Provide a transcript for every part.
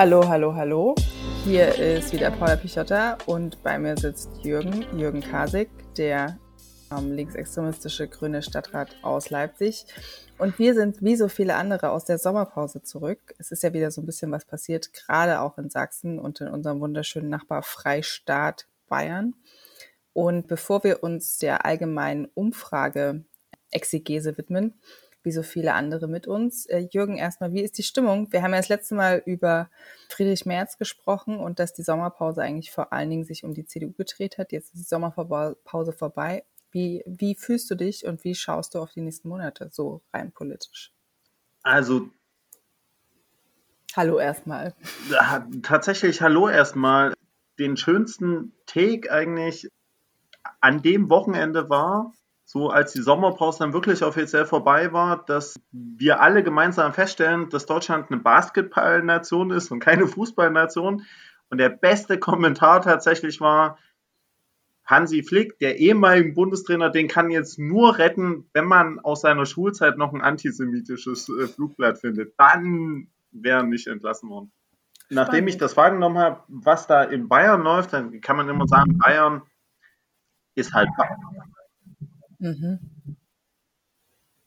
Hallo, hallo, hallo. Hier ist wieder Paula Pichotta und bei mir sitzt Jürgen, Jürgen Kasig, der ähm, linksextremistische grüne Stadtrat aus Leipzig. Und wir sind wie so viele andere aus der Sommerpause zurück. Es ist ja wieder so ein bisschen was passiert, gerade auch in Sachsen und in unserem wunderschönen Nachbar Freistaat Bayern. Und bevor wir uns der allgemeinen Umfrage Exegese widmen, wie so viele andere mit uns. Äh, Jürgen, erstmal, wie ist die Stimmung? Wir haben ja das letzte Mal über Friedrich Merz gesprochen und dass die Sommerpause eigentlich vor allen Dingen sich um die CDU gedreht hat. Jetzt ist die Sommerpause vorbei. Wie, wie fühlst du dich und wie schaust du auf die nächsten Monate so rein politisch? Also. Hallo erstmal. Tatsächlich hallo erstmal. Den schönsten Take eigentlich an dem Wochenende war, so als die Sommerpause dann wirklich offiziell vorbei war, dass wir alle gemeinsam feststellen, dass Deutschland eine Basketballnation ist und keine Fußballnation. Und der beste Kommentar tatsächlich war, Hansi Flick, der ehemalige Bundestrainer, den kann jetzt nur retten, wenn man aus seiner Schulzeit noch ein antisemitisches äh, Flugblatt findet. Dann wäre er nicht entlassen worden. Nachdem ich das wahrgenommen habe, was da in Bayern läuft, dann kann man immer sagen, Bayern ist halt Mhm.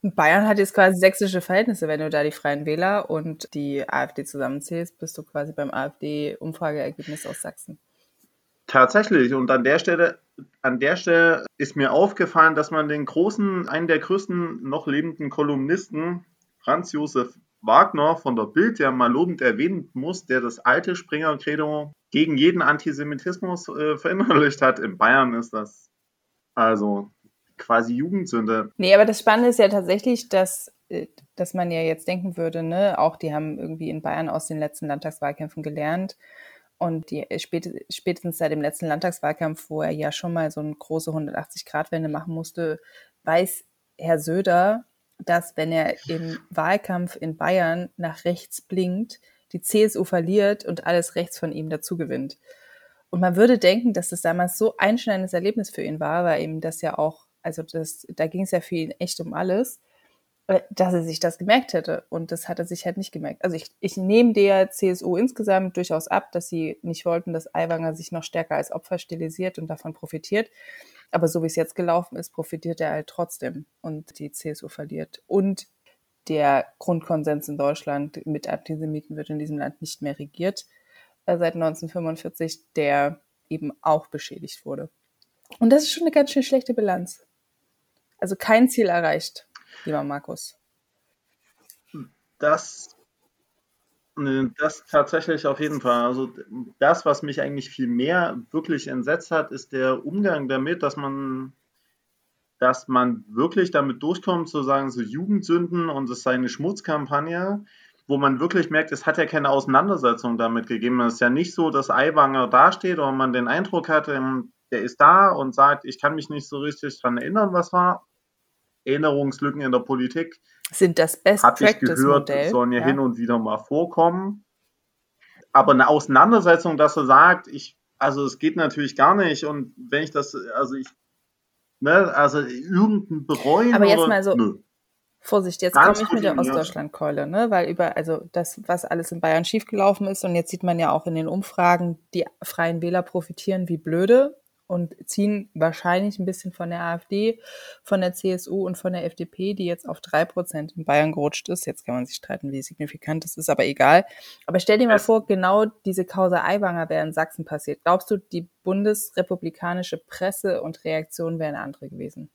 Bayern hat jetzt quasi sächsische Verhältnisse. Wenn du da die Freien Wähler und die AfD zusammenzählst, bist du quasi beim AfD-Umfrageergebnis aus Sachsen. Tatsächlich. Und an der Stelle, an der Stelle ist mir aufgefallen, dass man den großen, einen der größten noch lebenden Kolumnisten, Franz Josef Wagner von der Bild, ja mal lobend erwähnen muss, der das alte Springer-Credo gegen jeden Antisemitismus äh, verinnerlicht hat. In Bayern ist das also quasi Jugendsünde. Nee, aber das Spannende ist ja tatsächlich, dass, äh, dass man ja jetzt denken würde, ne, auch die haben irgendwie in Bayern aus den letzten Landtagswahlkämpfen gelernt. Und die, äh, spätestens seit dem letzten Landtagswahlkampf, wo er ja schon mal so eine große 180-Grad-Wende machen musste, weiß Herr Söder, dass wenn er im Wahlkampf in Bayern nach rechts blinkt, die CSU verliert und alles rechts von ihm dazu gewinnt. Und man würde denken, dass das damals so ein einschneidendes Erlebnis für ihn war, weil ihm das ja auch also das, da ging es ja für ihn echt um alles, äh, dass er sich das gemerkt hätte. Und das hat er sich halt nicht gemerkt. Also ich, ich nehme der CSU insgesamt durchaus ab, dass sie nicht wollten, dass Aiwanger sich noch stärker als Opfer stilisiert und davon profitiert. Aber so wie es jetzt gelaufen ist, profitiert er halt trotzdem und die CSU verliert. Und der Grundkonsens in Deutschland mit Antisemiten wird in diesem Land nicht mehr regiert äh, seit 1945, der eben auch beschädigt wurde. Und das ist schon eine ganz schön schlechte Bilanz. Also kein Ziel erreicht, lieber Markus. Das, das tatsächlich auf jeden Fall. Also das, was mich eigentlich viel mehr wirklich entsetzt hat, ist der Umgang damit, dass man, dass man wirklich damit durchkommt, zu sagen, so Jugendsünden und es sei eine Schmutzkampagne, wo man wirklich merkt, es hat ja keine Auseinandersetzung damit gegeben. Es ist ja nicht so, dass Aiwanger dasteht und man den Eindruck hat, der ist da und sagt, ich kann mich nicht so richtig daran erinnern, was war. Erinnerungslücken in der Politik. Sind das Best Habe ich gehört, Modell? sollen ja, ja hin und wieder mal vorkommen. Aber eine Auseinandersetzung, dass er sagt, ich, also es geht natürlich gar nicht. Und wenn ich das, also ich, ne, also irgendein bereuen. Aber jetzt oder, mal so. Nö. Vorsicht, jetzt komme ich mit der Ostdeutschlandkeule, ne? Weil über, also das, was alles in Bayern schiefgelaufen ist, und jetzt sieht man ja auch in den Umfragen, die Freien Wähler profitieren wie blöde und ziehen wahrscheinlich ein bisschen von der AfD, von der CSU und von der FDP, die jetzt auf drei Prozent in Bayern gerutscht ist. Jetzt kann man sich streiten, wie signifikant das ist, aber egal. Aber stell dir mal vor, genau diese Causa Aiwanger wäre in Sachsen passiert. Glaubst du, die bundesrepublikanische Presse und Reaktion wären andere gewesen?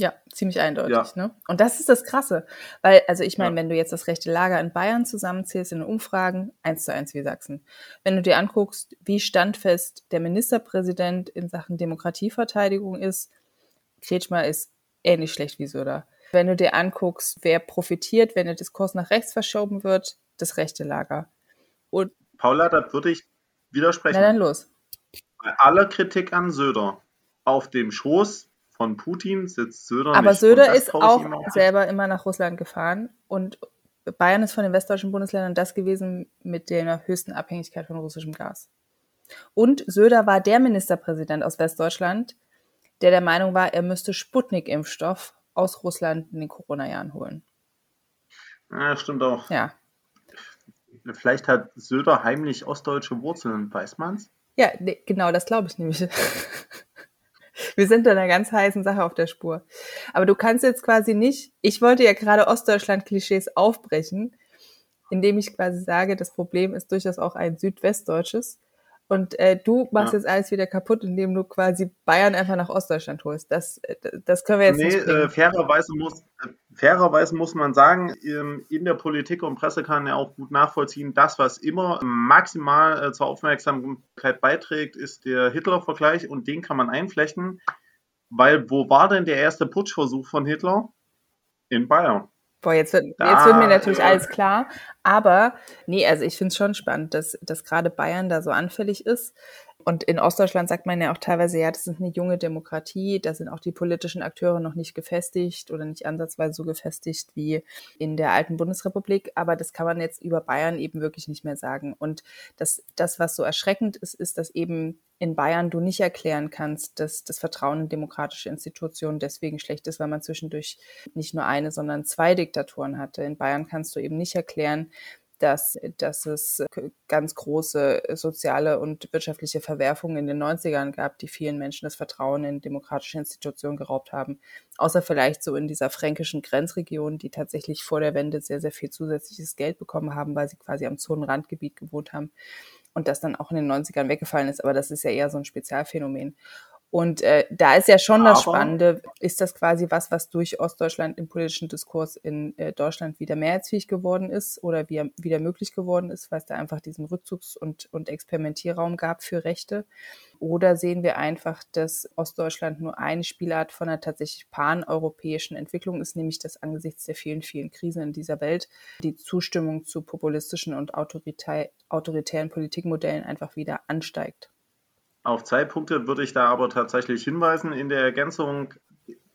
Ja, ziemlich eindeutig. Ja. Ne? Und das ist das Krasse. Weil, also ich meine, ja. wenn du jetzt das rechte Lager in Bayern zusammenzählst in den Umfragen, eins zu eins wie Sachsen. Wenn du dir anguckst, wie standfest der Ministerpräsident in Sachen Demokratieverteidigung ist, Kretschmer ist ähnlich schlecht wie Söder. Wenn du dir anguckst, wer profitiert, wenn der Diskurs nach rechts verschoben wird, das rechte Lager. Und Paula, da würde ich widersprechen. Na dann los. Bei aller Kritik an Söder auf dem Schoß von Putin sitzt Söder Aber nicht. Söder ist auch selber immer nach Russland gefahren und Bayern ist von den westdeutschen Bundesländern das gewesen mit der höchsten Abhängigkeit von russischem Gas. Und Söder war der Ministerpräsident aus Westdeutschland, der der Meinung war, er müsste Sputnik-Impfstoff aus Russland in den Corona-Jahren holen. Ja, stimmt auch. Ja. Vielleicht hat Söder heimlich ostdeutsche Wurzeln, weiß man's? Ja, nee, genau, das glaube ich nämlich. Wir sind da einer ganz heißen Sache auf der Spur. Aber du kannst jetzt quasi nicht, ich wollte ja gerade Ostdeutschland-Klischees aufbrechen, indem ich quasi sage, das Problem ist durchaus auch ein südwestdeutsches. Und äh, du machst ja. jetzt alles wieder kaputt, indem du quasi Bayern einfach nach Ostdeutschland holst. Das, äh, das können wir jetzt nee, nicht. Nee, äh, fairerweise, muss, fairerweise muss man sagen, in der Politik und Presse kann ja auch gut nachvollziehen, das, was immer maximal äh, zur Aufmerksamkeit beiträgt, ist der Hitler-Vergleich und den kann man einflechten. Weil wo war denn der erste Putschversuch von Hitler? In Bayern. Boah, jetzt wird, da, jetzt wird mir natürlich alles klar. Aber nee, also ich finde es schon spannend, dass, dass gerade Bayern da so anfällig ist. Und in Ostdeutschland sagt man ja auch teilweise, ja, das ist eine junge Demokratie, da sind auch die politischen Akteure noch nicht gefestigt oder nicht ansatzweise so gefestigt wie in der alten Bundesrepublik. Aber das kann man jetzt über Bayern eben wirklich nicht mehr sagen. Und das, das was so erschreckend ist, ist, dass eben in Bayern du nicht erklären kannst, dass das Vertrauen in demokratische Institutionen deswegen schlecht ist, weil man zwischendurch nicht nur eine, sondern zwei Diktaturen hatte. In Bayern kannst du eben nicht erklären, dass, dass es ganz große soziale und wirtschaftliche Verwerfungen in den 90ern gab, die vielen Menschen das Vertrauen in demokratische Institutionen geraubt haben. Außer vielleicht so in dieser fränkischen Grenzregion, die tatsächlich vor der Wende sehr, sehr viel zusätzliches Geld bekommen haben, weil sie quasi am Zonenrandgebiet gewohnt haben und das dann auch in den 90ern weggefallen ist. Aber das ist ja eher so ein Spezialphänomen. Und äh, da ist ja schon das Spannende, ist das quasi was, was durch Ostdeutschland im politischen Diskurs in äh, Deutschland wieder mehrheitsfähig geworden ist oder wie, wieder möglich geworden ist, weil es da einfach diesen Rückzugs- und, und Experimentierraum gab für Rechte? Oder sehen wir einfach, dass Ostdeutschland nur eine Spielart von einer tatsächlich paneuropäischen Entwicklung ist, nämlich dass angesichts der vielen, vielen Krisen in dieser Welt die Zustimmung zu populistischen und autoritär, autoritären Politikmodellen einfach wieder ansteigt? Auf zwei Punkte würde ich da aber tatsächlich hinweisen. In der Ergänzung,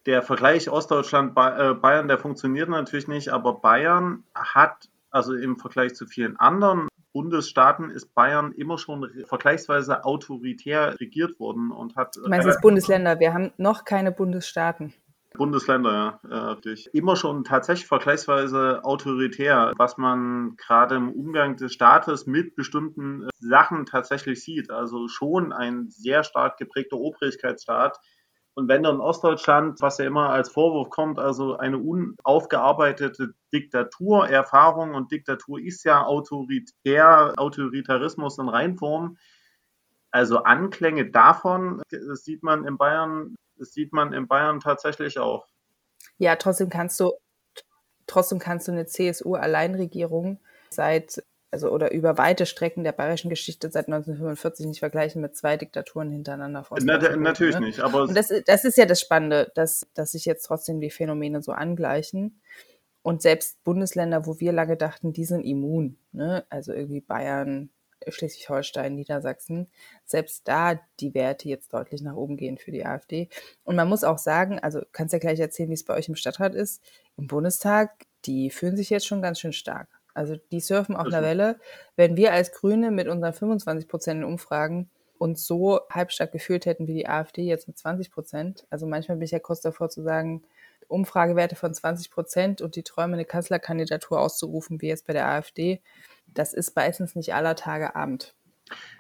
der Vergleich Ostdeutschland-Bayern, äh, der funktioniert natürlich nicht, aber Bayern hat, also im Vergleich zu vielen anderen Bundesstaaten, ist Bayern immer schon vergleichsweise autoritär regiert worden und hat. Du meinst jetzt Bundesländer? Wir haben noch keine Bundesstaaten. Bundesländer, ja, durch immer schon tatsächlich vergleichsweise autoritär, was man gerade im Umgang des Staates mit bestimmten äh, Sachen tatsächlich sieht. Also schon ein sehr stark geprägter Obrigkeitsstaat. Und wenn dann Ostdeutschland, was ja immer als Vorwurf kommt, also eine unaufgearbeitete Diktaturerfahrung und Diktatur ist ja autoritär, Autoritarismus in Reinform. Also Anklänge davon sieht man in Bayern das sieht man in Bayern tatsächlich auch. Ja, trotzdem kannst du, trotzdem kannst du eine CSU-Alleinregierung seit, also oder über weite Strecken der bayerischen Geschichte seit 1945 nicht vergleichen mit zwei Diktaturen hintereinander. Na, natürlich ne? nicht, aber. Und das, das ist ja das Spannende, dass, dass sich jetzt trotzdem die Phänomene so angleichen. Und selbst Bundesländer, wo wir lange dachten, die sind immun, ne? also irgendwie Bayern, Schleswig-Holstein, Niedersachsen, selbst da die Werte jetzt deutlich nach oben gehen für die AfD. Und man muss auch sagen, also kannst ja gleich erzählen, wie es bei euch im Stadtrat ist, im Bundestag, die fühlen sich jetzt schon ganz schön stark. Also die surfen auf einer Welle. Wenn wir als Grüne mit unseren 25 Prozent in Umfragen uns so halbstark gefühlt hätten wie die AfD jetzt mit 20 Prozent, also manchmal bin ich ja kurz davor zu sagen, Umfragewerte von 20 Prozent und die träumen eine Kanzlerkandidatur auszurufen, wie jetzt bei der AfD, das ist meistens nicht aller Tage Abend.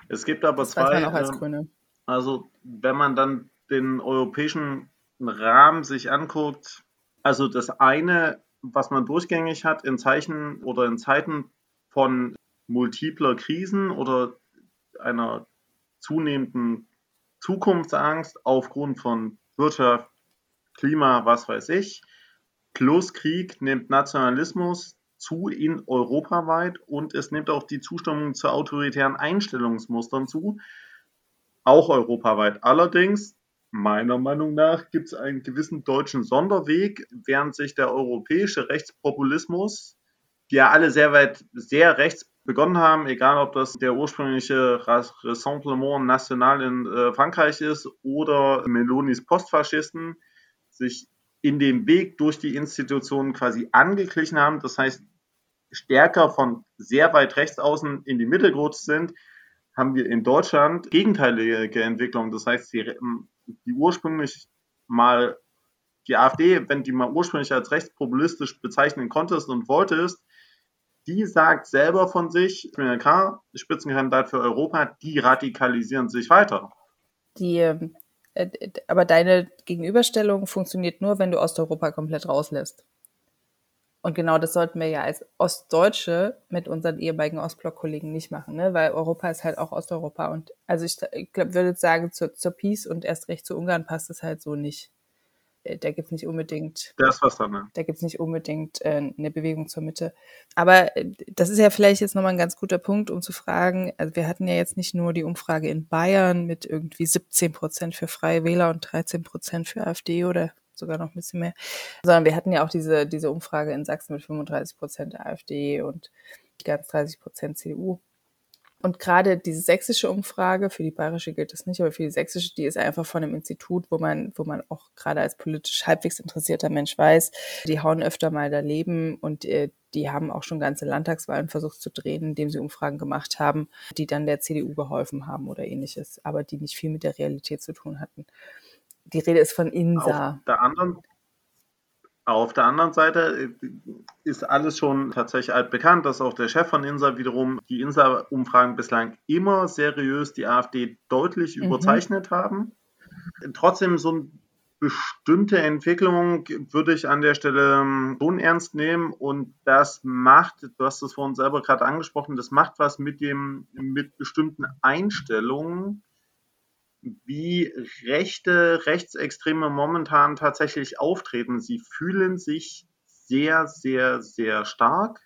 Es gibt aber das zwei. Als Grüne. Also, wenn man dann den europäischen Rahmen sich anguckt, also das eine, was man durchgängig hat in Zeichen oder in Zeiten von multipler Krisen oder einer zunehmenden Zukunftsangst aufgrund von Wirtschaft, Klima, was weiß ich, plus Krieg nimmt Nationalismus zu in europaweit und es nimmt auch die Zustimmung zu autoritären Einstellungsmustern zu, auch europaweit. Allerdings, meiner Meinung nach, gibt es einen gewissen deutschen Sonderweg, während sich der europäische Rechtspopulismus, die ja alle sehr weit, sehr rechts begonnen haben, egal ob das der ursprüngliche Rassemblement National in äh, Frankreich ist oder Melonis Postfaschisten, sich in dem Weg durch die Institutionen quasi angeglichen haben. Das heißt, stärker von sehr weit rechts außen in die Mitte gerutscht sind, haben wir in Deutschland gegenteilige Entwicklungen. Das heißt, die, die ursprünglich mal die AfD, wenn die mal ursprünglich als rechtspopulistisch bezeichnen konntest und wolltest, die sagt selber von sich, MLK, Spitzenkandidat für Europa, die radikalisieren sich weiter. Die, äh, aber deine Gegenüberstellung funktioniert nur, wenn du Osteuropa komplett rauslässt. Und genau das sollten wir ja als Ostdeutsche mit unseren ehemaligen Ostblock-Kollegen nicht machen, ne? weil Europa ist halt auch Osteuropa. Und also ich, ich glaub, würde sagen, zur, zur Peace und erst recht zu Ungarn passt es halt so nicht. Äh, da gibt es nicht unbedingt. Das was dann, ne? Da gibt es nicht unbedingt äh, eine Bewegung zur Mitte. Aber äh, das ist ja vielleicht jetzt nochmal ein ganz guter Punkt, um zu fragen. Also wir hatten ja jetzt nicht nur die Umfrage in Bayern mit irgendwie 17 Prozent für Freie Wähler und 13 Prozent für AfD oder sogar noch ein bisschen mehr, sondern wir hatten ja auch diese, diese Umfrage in Sachsen mit 35 Prozent AfD und ganz 30 Prozent CDU. Und gerade diese sächsische Umfrage, für die bayerische gilt das nicht, aber für die sächsische, die ist einfach von einem Institut, wo man, wo man auch gerade als politisch halbwegs interessierter Mensch weiß, die hauen öfter mal daneben und äh, die haben auch schon ganze Landtagswahlen versucht zu drehen, indem sie Umfragen gemacht haben, die dann der CDU geholfen haben oder ähnliches, aber die nicht viel mit der Realität zu tun hatten. Die Rede ist von INSA. Auf der anderen, auf der anderen Seite äh, ist alles schon tatsächlich altbekannt, dass auch der Chef von INSA wiederum die INSA-Umfragen bislang immer seriös die AfD deutlich mhm. überzeichnet haben. Trotzdem so eine bestimmte Entwicklung würde ich an der Stelle ähm, schon ernst nehmen und das macht, du hast es vorhin selber gerade angesprochen, das macht was mit dem, mit bestimmten Einstellungen, wie rechte, Rechtsextreme momentan tatsächlich auftreten. Sie fühlen sich sehr, sehr, sehr stark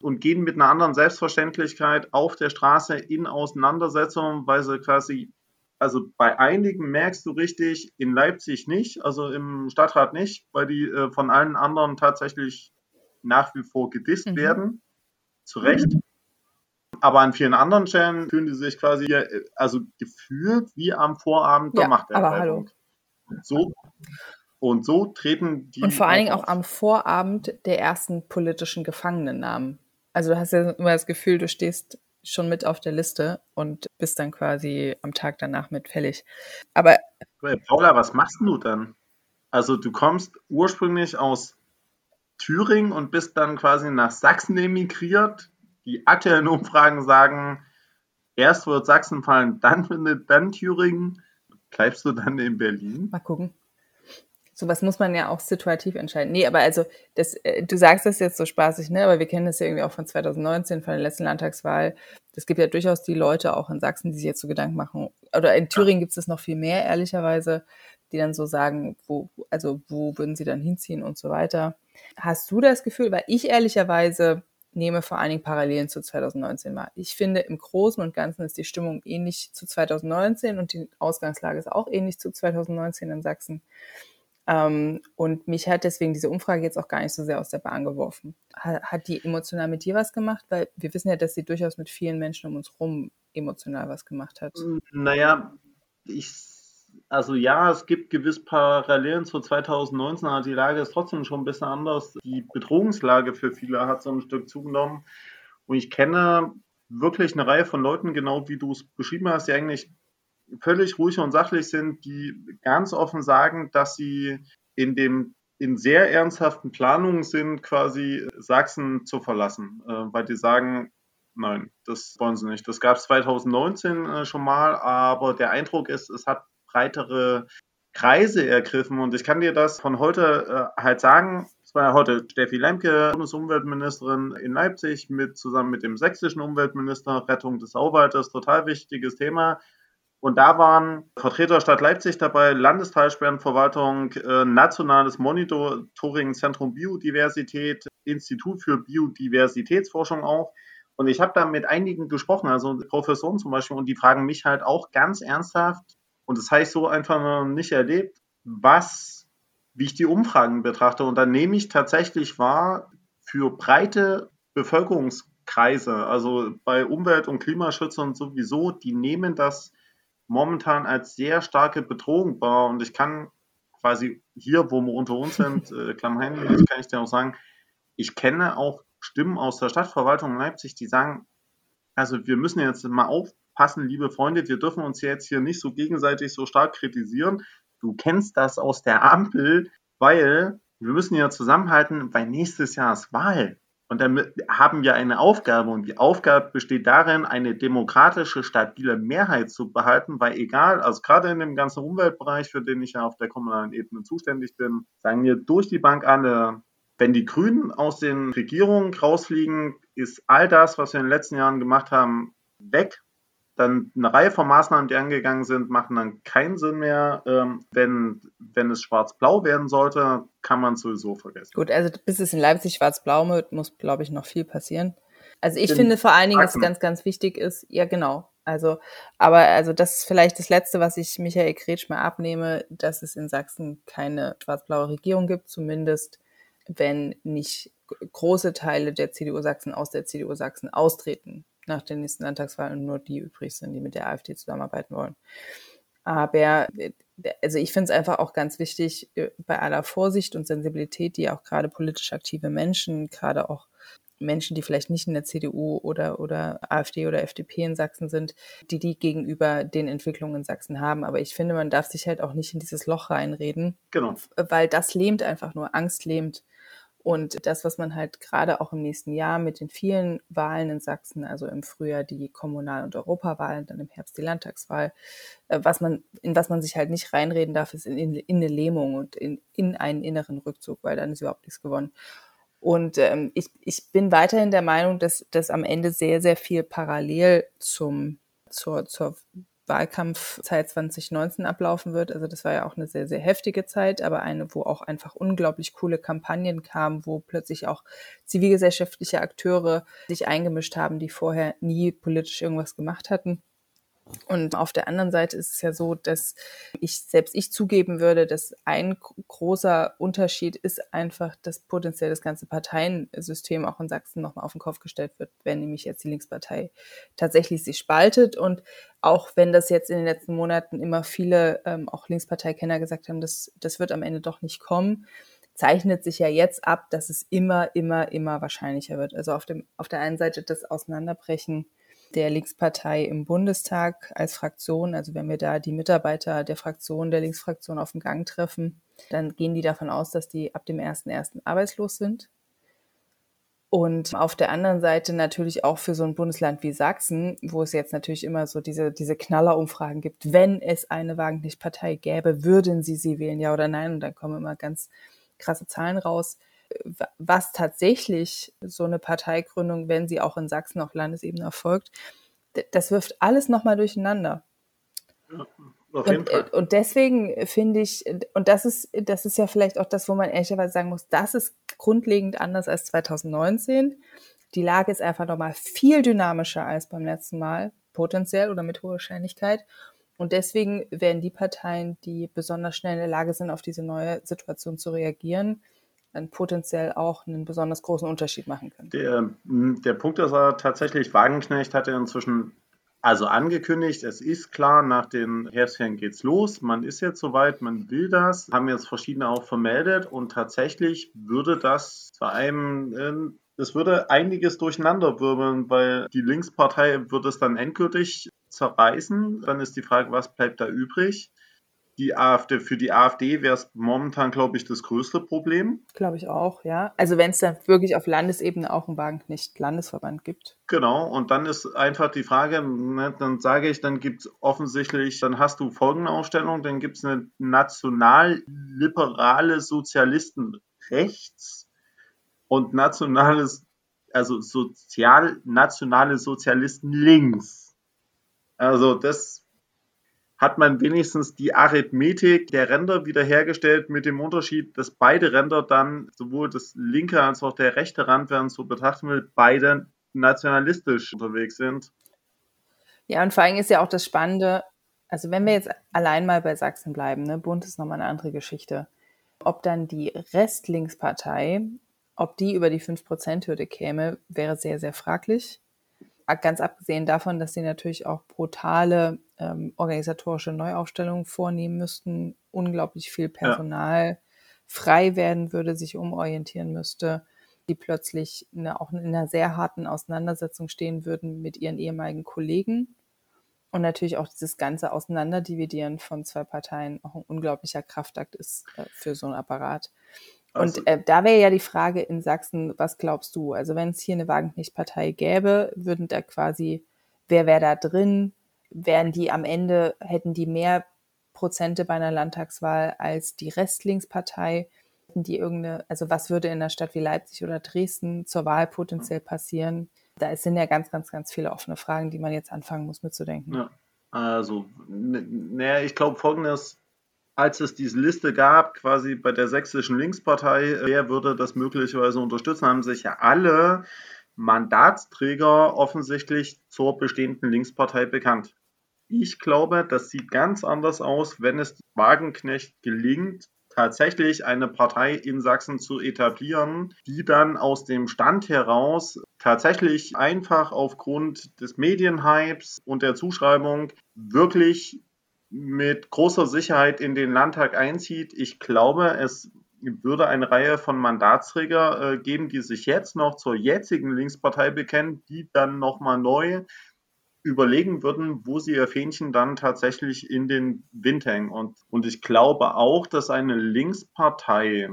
und gehen mit einer anderen Selbstverständlichkeit auf der Straße in Auseinandersetzungen, weil sie quasi, also bei einigen merkst du richtig, in Leipzig nicht, also im Stadtrat nicht, weil die äh, von allen anderen tatsächlich nach wie vor gedisst mhm. werden. Zu Recht. Aber an vielen anderen Stellen fühlen die sich quasi, äh, also gefühlt wie am Vorabend der ja, Machtergreifung. So, und so treten die. Und vor allen Dingen auch am Vorabend der ersten politischen Gefangenennamen. Also du hast ja immer das Gefühl, du stehst schon mit auf der Liste und bist dann quasi am Tag danach mit fällig. Aber. Paula, was machst du dann? Also du kommst ursprünglich aus Thüringen und bist dann quasi nach Sachsen emigriert die aktuellen Umfragen sagen, erst wird Sachsen fallen, dann findet dann Thüringen. Bleibst du dann in Berlin? Mal gucken. Sowas muss man ja auch situativ entscheiden. Nee, aber also, das, äh, du sagst das jetzt so spaßig, ne? Aber wir kennen das ja irgendwie auch von 2019, von der letzten Landtagswahl. Es gibt ja durchaus die Leute auch in Sachsen, die sich jetzt so Gedanken machen. Oder in Thüringen gibt es das noch viel mehr, ehrlicherweise, die dann so sagen, wo, also wo würden sie dann hinziehen und so weiter. Hast du das Gefühl, weil ich ehrlicherweise nehme vor allen Dingen Parallelen zu 2019 wahr. Ich finde, im Großen und Ganzen ist die Stimmung ähnlich zu 2019 und die Ausgangslage ist auch ähnlich zu 2019 in Sachsen. Ähm, und mich hat deswegen diese Umfrage jetzt auch gar nicht so sehr aus der Bahn geworfen. Hat, hat die emotional mit dir was gemacht? Weil wir wissen ja, dass sie durchaus mit vielen Menschen um uns rum emotional was gemacht hat. Naja, ich also ja, es gibt gewiss Parallelen zu 2019, aber die Lage ist trotzdem schon ein bisschen anders. Die Bedrohungslage für viele hat so ein Stück zugenommen. Und ich kenne wirklich eine Reihe von Leuten, genau wie du es beschrieben hast, die eigentlich völlig ruhig und sachlich sind, die ganz offen sagen, dass sie in dem in sehr ernsthaften Planungen sind, quasi Sachsen zu verlassen, äh, weil die sagen, nein, das wollen sie nicht. Das gab es 2019 äh, schon mal, aber der Eindruck ist, es hat breitere Kreise ergriffen. Und ich kann dir das von heute äh, halt sagen. Es war heute Steffi Lemke, Bundesumweltministerin in Leipzig, mit, zusammen mit dem sächsischen Umweltminister, Rettung des Auwaldes, total wichtiges Thema. Und da waren Vertreter Stadt Leipzig dabei, Landesteilsperrenverwaltung, äh, Nationales Monitoring-Zentrum Biodiversität, Institut für Biodiversitätsforschung auch. Und ich habe da mit einigen gesprochen, also Professoren zum Beispiel, und die fragen mich halt auch ganz ernsthaft, und das habe ich so einfach noch nicht erlebt, was, wie ich die Umfragen betrachte. Und dann nehme ich tatsächlich wahr, für breite Bevölkerungskreise, also bei Umwelt- und Klimaschützern sowieso, die nehmen das momentan als sehr starke Bedrohung wahr. Und ich kann quasi hier, wo wir unter uns sind, äh, Klammheim, kann ich dir auch sagen, ich kenne auch Stimmen aus der Stadtverwaltung in Leipzig, die sagen, also wir müssen jetzt mal auf, passen, liebe Freunde, wir dürfen uns jetzt hier nicht so gegenseitig so stark kritisieren. Du kennst das aus der Ampel, weil wir müssen ja zusammenhalten, weil nächstes Jahr ist Wahl. Und dann haben wir eine Aufgabe und die Aufgabe besteht darin, eine demokratische, stabile Mehrheit zu behalten, weil egal, also gerade in dem ganzen Umweltbereich, für den ich ja auf der kommunalen Ebene zuständig bin, sagen wir durch die Bank alle, wenn die Grünen aus den Regierungen rausfliegen, ist all das, was wir in den letzten Jahren gemacht haben, weg dann eine Reihe von Maßnahmen, die angegangen sind, machen dann keinen Sinn mehr. Ähm, wenn, wenn es schwarz-blau werden sollte, kann man es sowieso vergessen. Gut, also bis es in Leipzig schwarz-blau wird, muss, glaube ich, noch viel passieren. Also ich in finde vor allen Dingen, dass ganz, ganz wichtig ist, ja genau, also, aber also das ist vielleicht das Letzte, was ich Michael Kretsch mal abnehme, dass es in Sachsen keine schwarz-blaue Regierung gibt, zumindest wenn nicht große Teile der CDU Sachsen aus der CDU Sachsen austreten nach den nächsten Landtagswahlen nur die übrig sind, die mit der AfD zusammenarbeiten wollen. Aber also ich finde es einfach auch ganz wichtig, äh, bei aller Vorsicht und Sensibilität, die auch gerade politisch aktive Menschen, gerade auch Menschen, die vielleicht nicht in der CDU oder, oder AfD oder FDP in Sachsen sind, die die gegenüber den Entwicklungen in Sachsen haben. Aber ich finde, man darf sich halt auch nicht in dieses Loch reinreden. Genau. Weil das lähmt einfach nur. Angst lähmt. Und das, was man halt gerade auch im nächsten Jahr mit den vielen Wahlen in Sachsen, also im Frühjahr die Kommunal- und Europawahlen, dann im Herbst die Landtagswahl, äh, was man, in was man sich halt nicht reinreden darf, ist in, in, in eine Lähmung und in, in einen inneren Rückzug, weil dann ist überhaupt nichts gewonnen. Und ähm, ich, ich bin weiterhin der Meinung, dass, dass am Ende sehr, sehr viel parallel zum, zur, zur Wahlkampfzeit 2019 ablaufen wird. Also das war ja auch eine sehr, sehr heftige Zeit, aber eine, wo auch einfach unglaublich coole Kampagnen kamen, wo plötzlich auch zivilgesellschaftliche Akteure sich eingemischt haben, die vorher nie politisch irgendwas gemacht hatten. Und auf der anderen Seite ist es ja so, dass ich selbst ich zugeben würde, dass ein großer Unterschied ist einfach, dass potenziell das ganze Parteiensystem auch in Sachsen nochmal auf den Kopf gestellt wird, wenn nämlich jetzt die Linkspartei tatsächlich sich spaltet. Und auch wenn das jetzt in den letzten Monaten immer viele ähm, auch Linksparteikenner gesagt haben, das, das wird am Ende doch nicht kommen, zeichnet sich ja jetzt ab, dass es immer, immer, immer wahrscheinlicher wird. Also auf dem, auf der einen Seite das Auseinanderbrechen der Linkspartei im Bundestag als Fraktion. Also wenn wir da die Mitarbeiter der Fraktion, der Linksfraktion auf dem Gang treffen, dann gehen die davon aus, dass die ab dem 1.1. arbeitslos sind. Und auf der anderen Seite natürlich auch für so ein Bundesland wie Sachsen, wo es jetzt natürlich immer so diese, diese Knallerumfragen gibt, wenn es eine Wagenknecht-Partei gäbe, würden Sie sie wählen, ja oder nein? Und dann kommen immer ganz krasse Zahlen raus was tatsächlich so eine Parteigründung, wenn sie auch in Sachsen auf Landesebene erfolgt, das wirft alles nochmal durcheinander. Ja, und, und, deswegen finde ich, und das ist, das ist ja vielleicht auch das, wo man ehrlicherweise sagen muss, das ist grundlegend anders als 2019. Die Lage ist einfach nochmal viel dynamischer als beim letzten Mal, potenziell oder mit hoher Wahrscheinlichkeit. Und deswegen werden die Parteien, die besonders schnell in der Lage sind, auf diese neue Situation zu reagieren, dann potenziell auch einen besonders großen Unterschied machen können. Der, der Punkt ist aber tatsächlich, Wagenknecht hat ja inzwischen also angekündigt, es ist klar, nach den Herbstferien geht's los. Man ist jetzt soweit, man will das, haben jetzt verschiedene auch vermeldet und tatsächlich würde das zu einem, es würde einiges durcheinander wirbeln, weil die Linkspartei würde es dann endgültig zerreißen. Dann ist die Frage, was bleibt da übrig? Die AfD, für die AfD wäre es momentan, glaube ich, das größte Problem. Glaube ich auch, ja. Also wenn es dann wirklich auf Landesebene auch einen Wagenknecht-Landesverband gibt. Genau, und dann ist einfach die Frage, ne, dann sage ich, dann gibt es offensichtlich, dann hast du folgende Aufstellung, dann gibt es eine nationalliberale Sozialisten rechts und nationales, also sozial-nationale Sozialisten links. Also das hat man wenigstens die Arithmetik der Ränder wiederhergestellt mit dem Unterschied, dass beide Ränder dann, sowohl das linke als auch der rechte Rand, wenn man so betrachten will, beide nationalistisch unterwegs sind. Ja, und vor allem ist ja auch das Spannende, also wenn wir jetzt allein mal bei Sachsen bleiben, ne, Bund ist nochmal eine andere Geschichte. Ob dann die Restlinkspartei, ob die über die 5%-Hürde käme, wäre sehr, sehr fraglich ganz abgesehen davon, dass sie natürlich auch brutale ähm, organisatorische Neuaufstellungen vornehmen müssten, unglaublich viel Personal ja. frei werden würde, sich umorientieren müsste, die plötzlich eine, auch in einer sehr harten Auseinandersetzung stehen würden mit ihren ehemaligen Kollegen. Und natürlich auch dieses ganze Auseinanderdividieren von zwei Parteien auch ein unglaublicher Kraftakt ist äh, für so einen Apparat. Also, und äh, da wäre ja die Frage in Sachsen, was glaubst du? Also wenn es hier eine Wagenknecht-Partei gäbe, würden da quasi, wer wäre da drin? Wären die am Ende, hätten die mehr Prozente bei einer Landtagswahl als die Restlinkspartei? Die irgendeine, also was würde in einer Stadt wie Leipzig oder Dresden zur Wahl potenziell passieren? Da sind ja ganz, ganz, ganz viele offene Fragen, die man jetzt anfangen muss mitzudenken. Ja, also, naja, ich glaube folgendes, als es diese Liste gab, quasi bei der sächsischen Linkspartei, wer würde das möglicherweise unterstützen, haben sich ja alle Mandatsträger offensichtlich zur bestehenden Linkspartei bekannt. Ich glaube, das sieht ganz anders aus, wenn es Wagenknecht gelingt, tatsächlich eine Partei in Sachsen zu etablieren, die dann aus dem Stand heraus tatsächlich einfach aufgrund des Medienhypes und der Zuschreibung wirklich mit großer Sicherheit in den Landtag einzieht. Ich glaube, es würde eine Reihe von Mandatsträger äh, geben, die sich jetzt noch zur jetzigen Linkspartei bekennen, die dann nochmal neu überlegen würden, wo sie ihr Fähnchen dann tatsächlich in den Wind hängen. Und, und ich glaube auch, dass eine Linkspartei,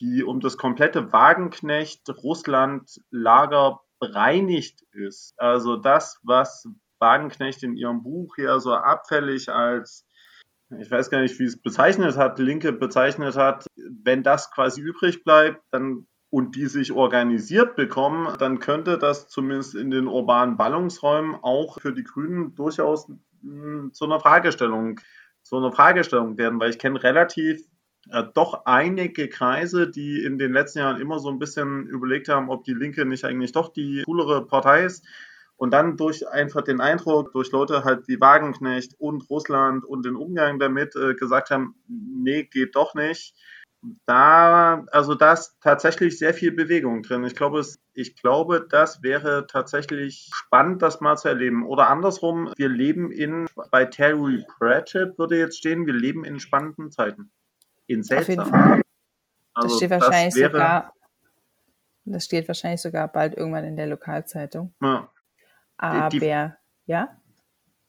die um das komplette Wagenknecht-Russland-Lager bereinigt ist, also das, was Wagenknecht in ihrem Buch ja so abfällig als ich weiß gar nicht, wie es bezeichnet hat, Linke bezeichnet hat, wenn das quasi übrig bleibt, dann und die sich organisiert bekommen, dann könnte das zumindest in den urbanen Ballungsräumen auch für die Grünen durchaus hm, zu einer Fragestellung, zu einer Fragestellung werden, weil ich kenne relativ äh, doch einige Kreise, die in den letzten Jahren immer so ein bisschen überlegt haben, ob die Linke nicht eigentlich doch die coolere Partei ist. Und dann durch einfach den Eindruck, durch Leute halt wie Wagenknecht und Russland und den Umgang damit äh, gesagt haben, nee, geht doch nicht da, also da ist tatsächlich sehr viel Bewegung drin. Ich glaube, ich glaube, das wäre tatsächlich spannend, das mal zu erleben. Oder andersrum, wir leben in, bei Terry Pratchett würde jetzt stehen, wir leben in spannenden Zeiten. In seltsamen. Also, das steht wahrscheinlich das wäre, sogar, das steht wahrscheinlich sogar bald irgendwann in der Lokalzeitung. Ja. Aber, die, ja?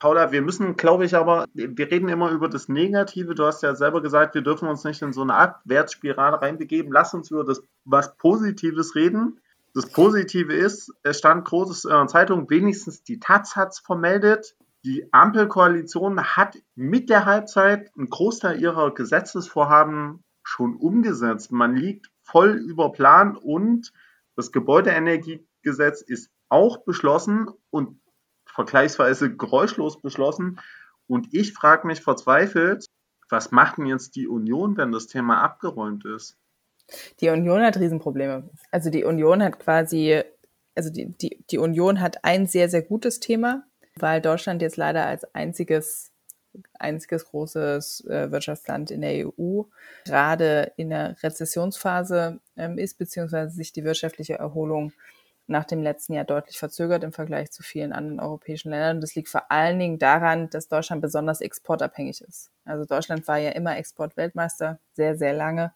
Paula, wir müssen, glaube ich, aber, wir reden immer über das Negative. Du hast ja selber gesagt, wir dürfen uns nicht in so eine Abwärtsspirale reinbegeben. Lass uns über das was Positives reden. Das Positive ist, es stand großes in der Zeitung, wenigstens die Taz hat es vermeldet. Die Ampelkoalition hat mit der Halbzeit einen Großteil ihrer Gesetzesvorhaben schon umgesetzt. Man liegt voll über Plan und das Gebäudeenergiegesetz ist auch beschlossen und vergleichsweise geräuschlos beschlossen. Und ich frage mich verzweifelt, was macht denn jetzt die Union, wenn das Thema abgeräumt ist? Die Union hat Riesenprobleme. Also die Union hat quasi, also die, die, die Union hat ein sehr, sehr gutes Thema, weil Deutschland jetzt leider als einziges, einziges großes äh, Wirtschaftsland in der EU gerade in der Rezessionsphase ähm, ist, beziehungsweise sich die wirtschaftliche Erholung nach dem letzten Jahr deutlich verzögert im Vergleich zu vielen anderen europäischen Ländern. das liegt vor allen Dingen daran, dass Deutschland besonders exportabhängig ist. Also Deutschland war ja immer Exportweltmeister, sehr, sehr lange.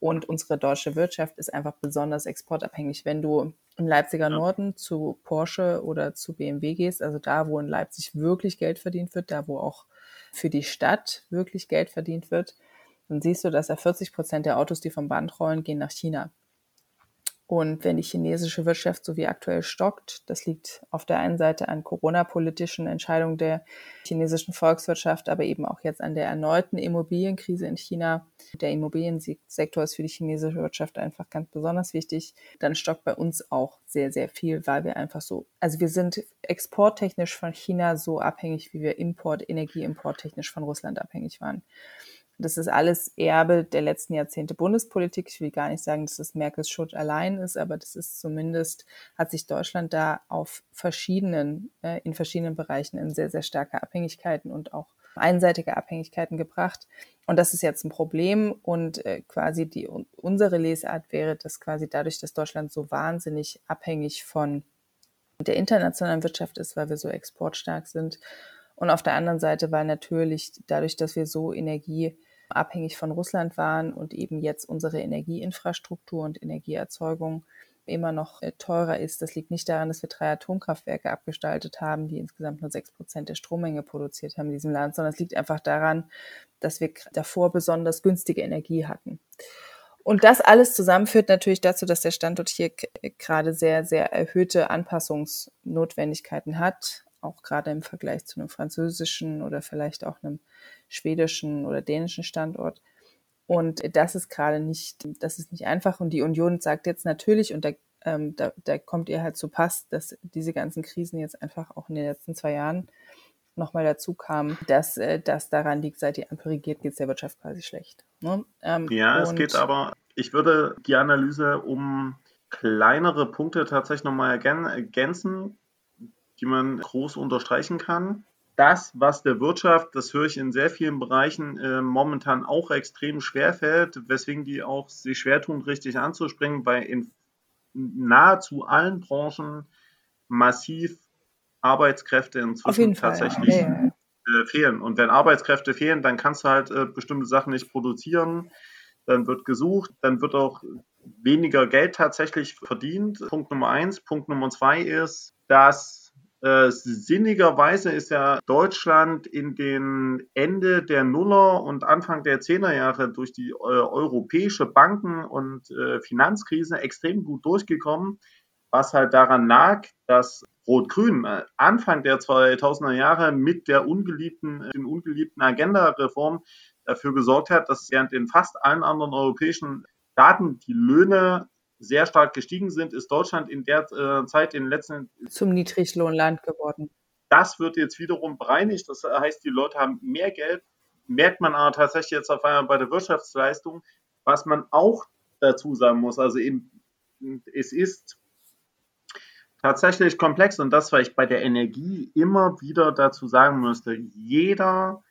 Und unsere deutsche Wirtschaft ist einfach besonders exportabhängig. Wenn du im Leipziger Norden zu Porsche oder zu BMW gehst, also da, wo in Leipzig wirklich Geld verdient wird, da, wo auch für die Stadt wirklich Geld verdient wird, dann siehst du, dass da 40 Prozent der Autos, die vom Band rollen, gehen nach China. Und wenn die chinesische Wirtschaft so wie aktuell stockt, das liegt auf der einen Seite an Corona-politischen Entscheidungen der chinesischen Volkswirtschaft, aber eben auch jetzt an der erneuten Immobilienkrise in China. Der Immobiliensektor ist für die chinesische Wirtschaft einfach ganz besonders wichtig. Dann stockt bei uns auch sehr, sehr viel, weil wir einfach so, also wir sind exporttechnisch von China so abhängig, wie wir Import, Energieimporttechnisch von Russland abhängig waren. Das ist alles Erbe der letzten Jahrzehnte Bundespolitik. Ich will gar nicht sagen, dass das Merkels Schuld allein ist, aber das ist zumindest, hat sich Deutschland da auf verschiedenen, äh, in verschiedenen Bereichen in sehr, sehr starke Abhängigkeiten und auch einseitige Abhängigkeiten gebracht. Und das ist jetzt ein Problem. Und äh, quasi die, unsere Lesart wäre, dass quasi dadurch, dass Deutschland so wahnsinnig abhängig von der internationalen Wirtschaft ist, weil wir so exportstark sind. Und auf der anderen Seite, weil natürlich dadurch, dass wir so Energie abhängig von Russland waren und eben jetzt unsere Energieinfrastruktur und Energieerzeugung immer noch äh, teurer ist. Das liegt nicht daran, dass wir drei Atomkraftwerke abgestaltet haben, die insgesamt nur sechs Prozent der Strommenge produziert haben in diesem Land, sondern es liegt einfach daran, dass wir davor besonders günstige Energie hatten. Und das alles zusammen führt natürlich dazu, dass der Standort hier gerade sehr, sehr erhöhte Anpassungsnotwendigkeiten hat, auch gerade im Vergleich zu einem französischen oder vielleicht auch einem schwedischen oder dänischen Standort. Und das ist gerade nicht, das ist nicht einfach. Und die Union sagt jetzt natürlich, und da, ähm, da, da kommt ihr halt zu Pass, dass diese ganzen Krisen jetzt einfach auch in den letzten zwei Jahren nochmal dazu kam, dass äh, das daran liegt, seit die Ampel regiert, geht es der Wirtschaft quasi schlecht. Ne? Ähm, ja, es geht aber, ich würde die Analyse um kleinere Punkte tatsächlich nochmal ergänzen, die man groß unterstreichen kann. Das, was der Wirtschaft, das höre ich in sehr vielen Bereichen äh, momentan auch extrem schwer fällt, weswegen die auch sich schwer tun, richtig anzuspringen, weil in nahezu allen Branchen massiv Arbeitskräfte inzwischen tatsächlich ja, Äh, fehlen. Und wenn Arbeitskräfte fehlen, dann kannst du halt äh, bestimmte Sachen nicht produzieren. Dann wird gesucht, dann wird auch weniger Geld tatsächlich verdient. Punkt Nummer eins. Punkt Nummer zwei ist, dass äh, sinnigerweise ist ja Deutschland in den Ende der Nuller und Anfang der Zehnerjahre durch die äh, europäische Banken- und äh, Finanzkrise extrem gut durchgekommen, was halt daran lag, dass Rot-Grün äh, Anfang der 2000er Jahre mit der ungeliebten, äh, den ungeliebten Agenda-Reform dafür gesorgt hat, dass während in fast allen anderen europäischen Staaten die Löhne sehr stark gestiegen sind, ist Deutschland in der äh, Zeit in den letzten zum Niedriglohnland geworden. Das wird jetzt wiederum bereinigt. Das heißt, die Leute haben mehr Geld. Merkt man aber tatsächlich jetzt auf einmal bei der Wirtschaftsleistung, was man auch dazu sagen muss. Also eben, es ist tatsächlich komplex und das, was ich bei der Energie immer wieder dazu sagen müsste, jeder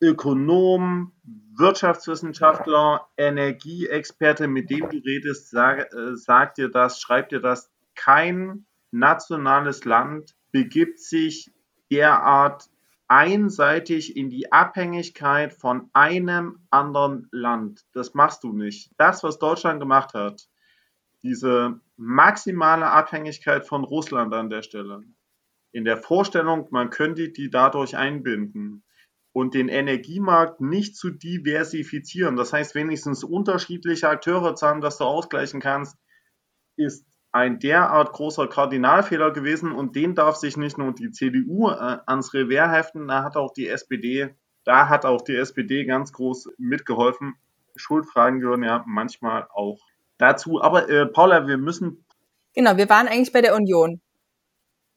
Ökonom, Wirtschaftswissenschaftler, Energieexperte, mit dem du redest, sag, äh, sagt dir das, schreibt dir das, kein nationales Land begibt sich derart einseitig in die Abhängigkeit von einem anderen Land. Das machst du nicht. Das, was Deutschland gemacht hat, diese maximale Abhängigkeit von Russland an der Stelle. In der Vorstellung, man könnte die dadurch einbinden und den Energiemarkt nicht zu diversifizieren. Das heißt, wenigstens unterschiedliche Akteure zu haben, dass du ausgleichen kannst, ist ein derart großer Kardinalfehler gewesen und den darf sich nicht nur die CDU äh, ans Revers heften, da hat auch die SPD, da hat auch die SPD ganz groß mitgeholfen. Schuldfragen gehören ja manchmal auch dazu. Aber äh, Paula, wir müssen. Genau, wir waren eigentlich bei der Union.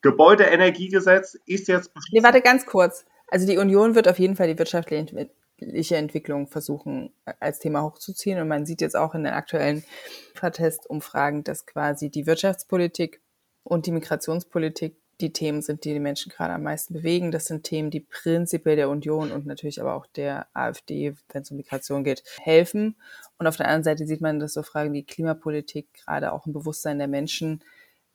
Gebäudeenergiegesetz ist jetzt. Nee, warte ganz kurz. Also die Union wird auf jeden Fall die wirtschaftliche Entwicklung versuchen, äh, als Thema hochzuziehen. Und man sieht jetzt auch in den aktuellen Vertestumfragen, dass quasi die Wirtschaftspolitik und die Migrationspolitik die Themen sind, die die Menschen gerade am meisten bewegen. Das sind Themen, die prinzipiell der Union und natürlich aber auch der AfD, wenn es um Migration geht, helfen. Und auf der anderen Seite sieht man, dass so Fragen wie Klimapolitik gerade auch im Bewusstsein der Menschen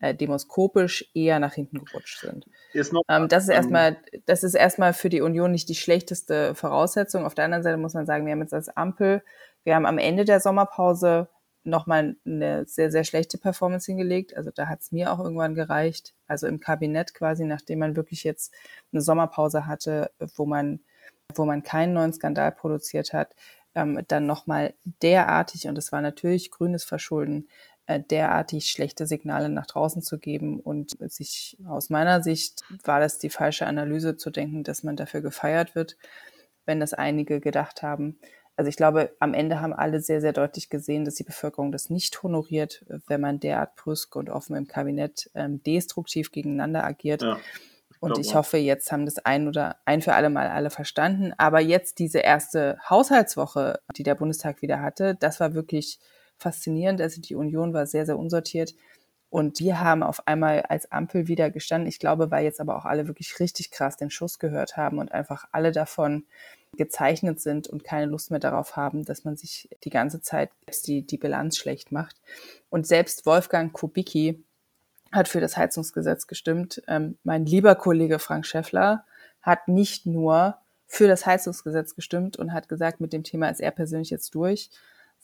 äh, demoskopisch eher nach hinten gerutscht sind. Ist ähm, das ist erstmal, das ist erstmal für die Union nicht die schlechteste Voraussetzung. Auf der anderen Seite muss man sagen, wir haben jetzt als Ampel, wir haben am Ende der Sommerpause nochmal eine sehr, sehr schlechte Performance hingelegt. Also da hat es mir auch irgendwann gereicht. Also im Kabinett quasi, nachdem man wirklich jetzt eine Sommerpause hatte, wo man, wo man keinen neuen Skandal produziert hat, ähm, dann nochmal derartig, und das war natürlich grünes Verschulden, derartig schlechte Signale nach draußen zu geben. Und sich aus meiner Sicht war das die falsche Analyse zu denken, dass man dafür gefeiert wird, wenn das einige gedacht haben also ich glaube, am Ende haben alle sehr, sehr deutlich gesehen, dass die Bevölkerung das nicht honoriert, wenn man derart brüsk und offen im Kabinett ähm, destruktiv gegeneinander agiert. Ja, ich und ich hoffe, jetzt haben das ein oder ein für alle Mal alle verstanden. Aber jetzt diese erste Haushaltswoche, die der Bundestag wieder hatte, das war wirklich faszinierend. Also die Union war sehr, sehr unsortiert. Und wir haben auf einmal als Ampel wieder gestanden. Ich glaube, weil jetzt aber auch alle wirklich richtig krass den Schuss gehört haben und einfach alle davon gezeichnet sind und keine Lust mehr darauf haben, dass man sich die ganze Zeit die, die Bilanz schlecht macht. Und selbst Wolfgang Kubicki hat für das Heizungsgesetz gestimmt. Ähm, mein lieber Kollege Frank Schäffler hat nicht nur für das Heizungsgesetz gestimmt und hat gesagt, mit dem Thema ist er persönlich jetzt durch,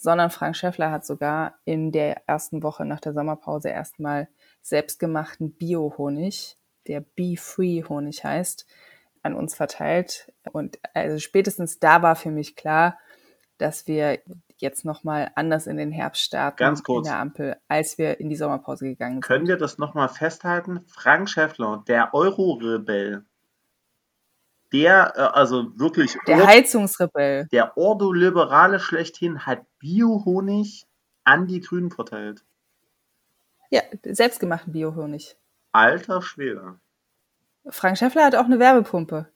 sondern Frank Schäffler hat sogar in der ersten Woche nach der Sommerpause erstmal selbstgemachten Bio-Honig, der Bee-Free-Honig heißt, an uns verteilt. Und also spätestens da war für mich klar, dass wir jetzt nochmal anders in den Herbst starten Ganz kurz. in der Ampel, als wir in die Sommerpause gegangen sind. Können wir das nochmal festhalten? Frank Schäffler, der Euro-Rebell, der, äh, also wirklich, Der Or- Heizungsrebell. der Ordoliberale schlechthin hat Biohonig an die Grünen verteilt. Ja, selbstgemachten Biohonig. Alter Schwede. Frank Schäffler hat auch eine Werbepumpe.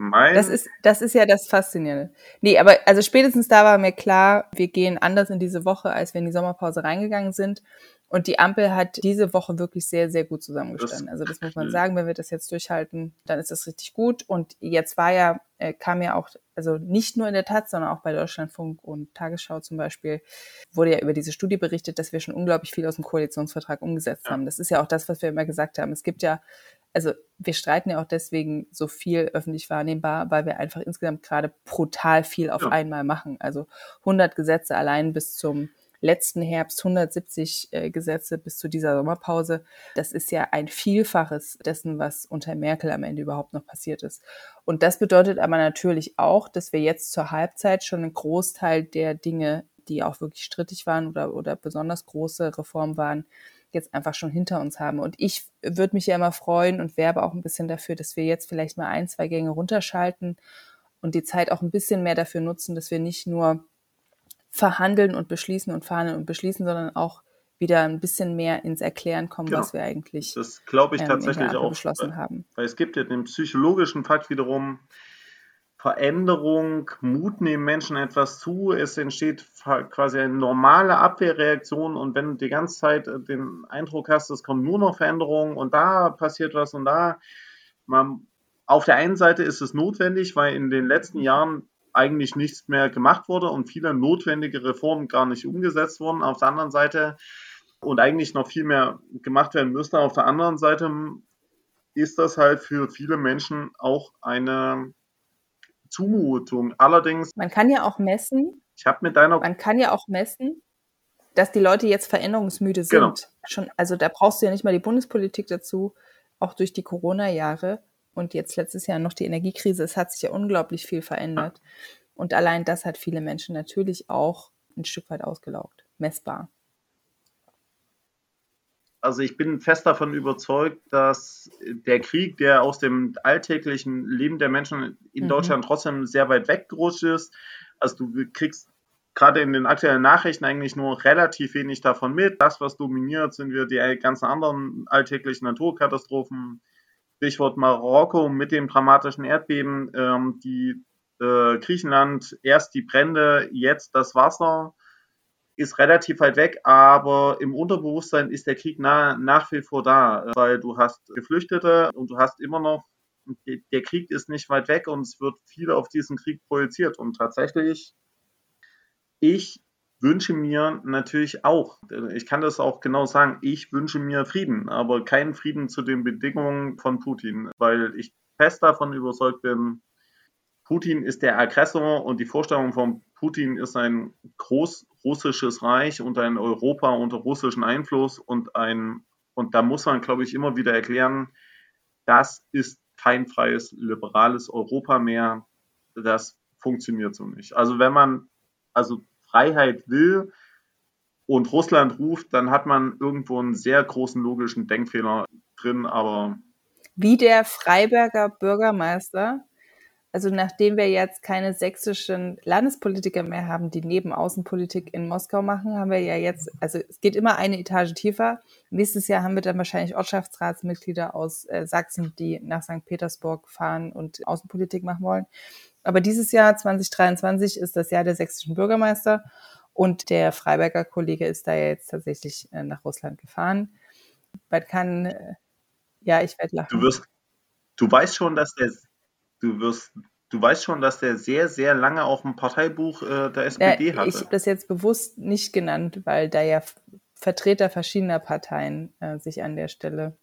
Mein, Das ist, das ist ja das Faszinierende. Nee, aber also spätestens da war mir klar, wir gehen anders in diese Woche, als wir in die Sommerpause reingegangen sind. Und die Ampel hat diese Woche wirklich sehr, sehr gut zusammengestanden. Also das muss man sagen, wenn wir das jetzt durchhalten, dann ist das richtig gut. Und jetzt war ja, äh, kam ja auch, also nicht nur in der Taz, sondern auch bei Deutschlandfunk und Tagesschau zum Beispiel, wurde ja über diese Studie berichtet, dass wir schon unglaublich viel aus dem Koalitionsvertrag umgesetzt haben. Das ist ja auch das, was wir immer gesagt haben. Es gibt ja also wir streiten ja auch deswegen so viel öffentlich wahrnehmbar, weil wir einfach insgesamt gerade brutal viel auf einmal machen. Also 100 Gesetze allein bis zum letzten Herbst, 170 äh, Gesetze bis zu dieser Sommerpause. Das ist ja ein Vielfaches dessen, was unter Merkel am Ende überhaupt noch passiert ist. Und das bedeutet aber natürlich auch, dass wir jetzt zur Halbzeit schon einen Großteil der Dinge, die auch wirklich strittig waren oder, oder besonders große Reformen waren, jetzt einfach schon hinter uns haben. Und ich würde mich ja immer freuen und werbe auch ein bisschen dafür, dass wir jetzt vielleicht mal ein, zwei Gänge runterschalten und die Zeit auch ein bisschen mehr dafür nutzen, dass wir nicht nur verhandeln und beschließen und verhandeln und beschließen, sondern auch wieder ein bisschen mehr ins Erklären kommen, Genau. was wir eigentlich das glaube ich ähm, tatsächlich auch. beschlossen haben. Weil es gibt ja den psychologischen Fakt wiederum, Veränderung, Mut nehmen Menschen etwas zu, es entsteht quasi eine normale Abwehrreaktion und wenn du die ganze Zeit äh, den Eindruck hast, es kommt nur noch Veränderung und da passiert was und da, man, auf der einen Seite ist es notwendig, weil in den letzten Jahren eigentlich nichts mehr gemacht wurde und viele notwendige Reformen gar nicht umgesetzt wurden. Auf der anderen Seite und eigentlich noch viel mehr gemacht werden müsste. Auf der anderen Seite ist das halt für viele Menschen auch eine Zumutung. Allerdings, Man kann ja auch messen, ich habe mit deiner man kann ja auch messen, dass die Leute jetzt veränderungsmüde sind. Genau. Schon, also da brauchst du ja nicht mal die Bundespolitik dazu, auch durch die Corona-Jahre und jetzt letztes Jahr noch die Energiekrise. Es hat sich ja unglaublich viel verändert. Und allein das hat viele Menschen natürlich auch ein Stück weit ausgelaugt. Messbar. also ich bin fest davon überzeugt, dass der Krieg, der aus dem alltäglichen Leben der Menschen in Mhm. Deutschland trotzdem sehr weit weggerutscht ist. Also du kriegst gerade in den aktuellen Nachrichten eigentlich nur relativ wenig davon mit. Das, was dominiert, sind wir die ganzen anderen alltäglichen Naturkatastrophen. Stichwort Marokko mit dem dramatischen Erdbeben, ähm, die äh, Griechenland, erst die Brände, jetzt das Wasser ist relativ weit weg, aber im Unterbewusstsein ist der Krieg na, nach wie vor da, weil du hast Geflüchtete und du hast immer noch, der Krieg ist nicht weit weg und es wird viel auf diesen Krieg projiziert. Und tatsächlich, ich wünsche mir natürlich auch, ich kann das auch genau sagen, ich wünsche mir Frieden, aber keinen Frieden zu den Bedingungen von Putin, weil ich fest davon überzeugt bin, Putin ist der Aggressor und die Vorstellung von Putin ist ein großrussisches Reich und ein Europa unter russischem Einfluss und ein, und da muss man, glaube ich, immer wieder erklären, das ist kein freies, liberales Europa mehr. Das funktioniert so nicht. Also wenn man also Freiheit will und Russland ruft, dann hat man irgendwo einen sehr großen logischen Denkfehler drin, aber Wie der Freiberger Bürgermeister, also nachdem wir jetzt keine sächsischen Landespolitiker mehr haben, die neben Außenpolitik in Moskau machen, haben wir ja jetzt, also es geht immer eine Etage tiefer. Nächstes Jahr haben wir dann wahrscheinlich Ortschaftsratsmitglieder aus äh, Sachsen, die nach St. Petersburg fahren und Außenpolitik machen wollen. Aber dieses Jahr 2023 ist das Jahr der sächsischen Bürgermeister und der Freiberger Kollege ist da ja jetzt tatsächlich äh, nach Russland gefahren. Man kann, äh, ja, ich werde lachen. du wirst, du weißt schon, dass der, du wirst, du weißt schon, dass der sehr, sehr lange auch ein Parteibuch äh, der SPD Ja, hatte. ich habe das jetzt bewusst nicht genannt, weil da ja Vertreter verschiedener Parteien äh, sich an der Stelle